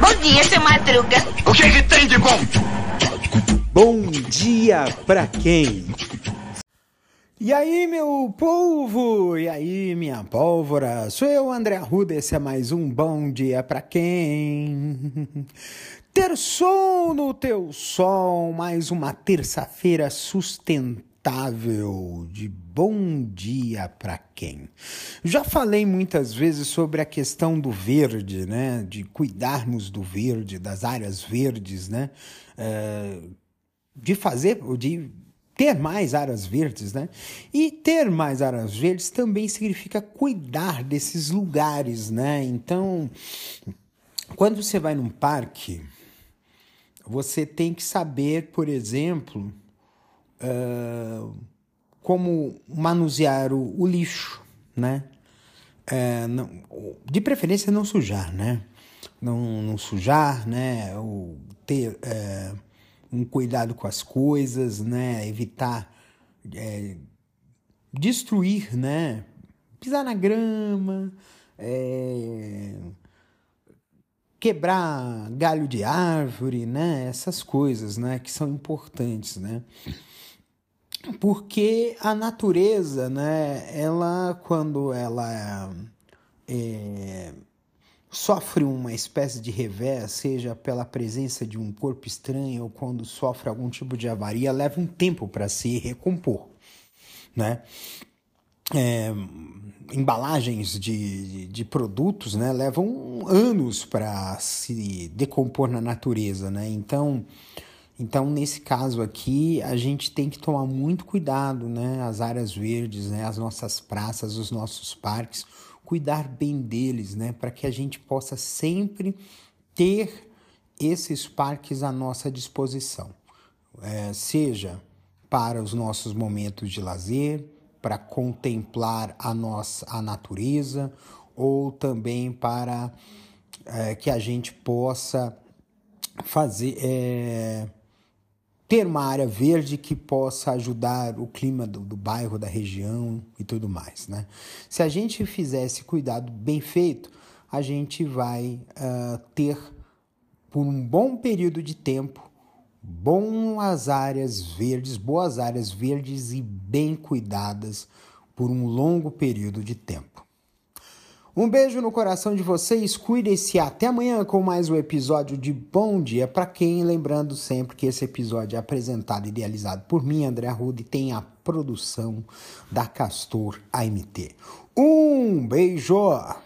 Bom dia, seu Madruga. O que, que tem de bom? Bom dia pra quem? E aí, meu povo? E aí, minha pólvora? Sou eu, André Arruda, esse é mais um Bom Dia Pra Quem? Ter sol no teu sol, mais uma terça-feira sustentável de bom dia para quem? Já falei muitas vezes sobre a questão do verde, né? De cuidarmos do verde, das áreas verdes, né? É, de fazer, de ter mais áreas verdes, né? E ter mais áreas verdes também significa cuidar desses lugares, né? Então, quando você vai num parque, você tem que saber, por exemplo, uh, como manusear o, o lixo, né? Uh, não, de preferência não sujar, né? Não, não sujar, né? Ou ter uh, um cuidado com as coisas, né? Evitar destruir, né? Pisar na grama, é, quebrar galho de árvore, né? Essas coisas, né? Que são importantes, né? Porque a natureza, né? Ela, quando ela é, sofre uma espécie de revés, seja pela presença de um corpo estranho ou quando sofre algum tipo de avaria, leva um tempo para se recompor, né? É, embalagens de, de, de, produtos né, levam anos para se decompor na natureza. Né? Então, então, nesse caso aqui, a gente tem que tomar muito cuidado, né? As áreas verdes, né? as nossas praças, os nossos parques, cuidar bem deles, né? Para que a gente possa sempre ter esses parques à nossa disposição. É, seja para os nossos momentos de lazer, para contemplar a nossa a natureza ou também para é, que a gente possa fazer é, ter uma área verde que possa ajudar o clima do, do, bairro, da região e tudo mais, né? Se a gente fizer esse cuidado bem feito, a gente vai uh, ter por um bom período de tempo boas áreas verdes, boas áreas verdes e bem cuidadas por um longo período de tempo. Um beijo no coração de vocês, cuidem-se até amanhã com mais um episódio de Bom Dia para quem, lembrando sempre que esse episódio é apresentado e idealizado por mim, André Arruda, e tem a produção da Castor AMT. Um beijo!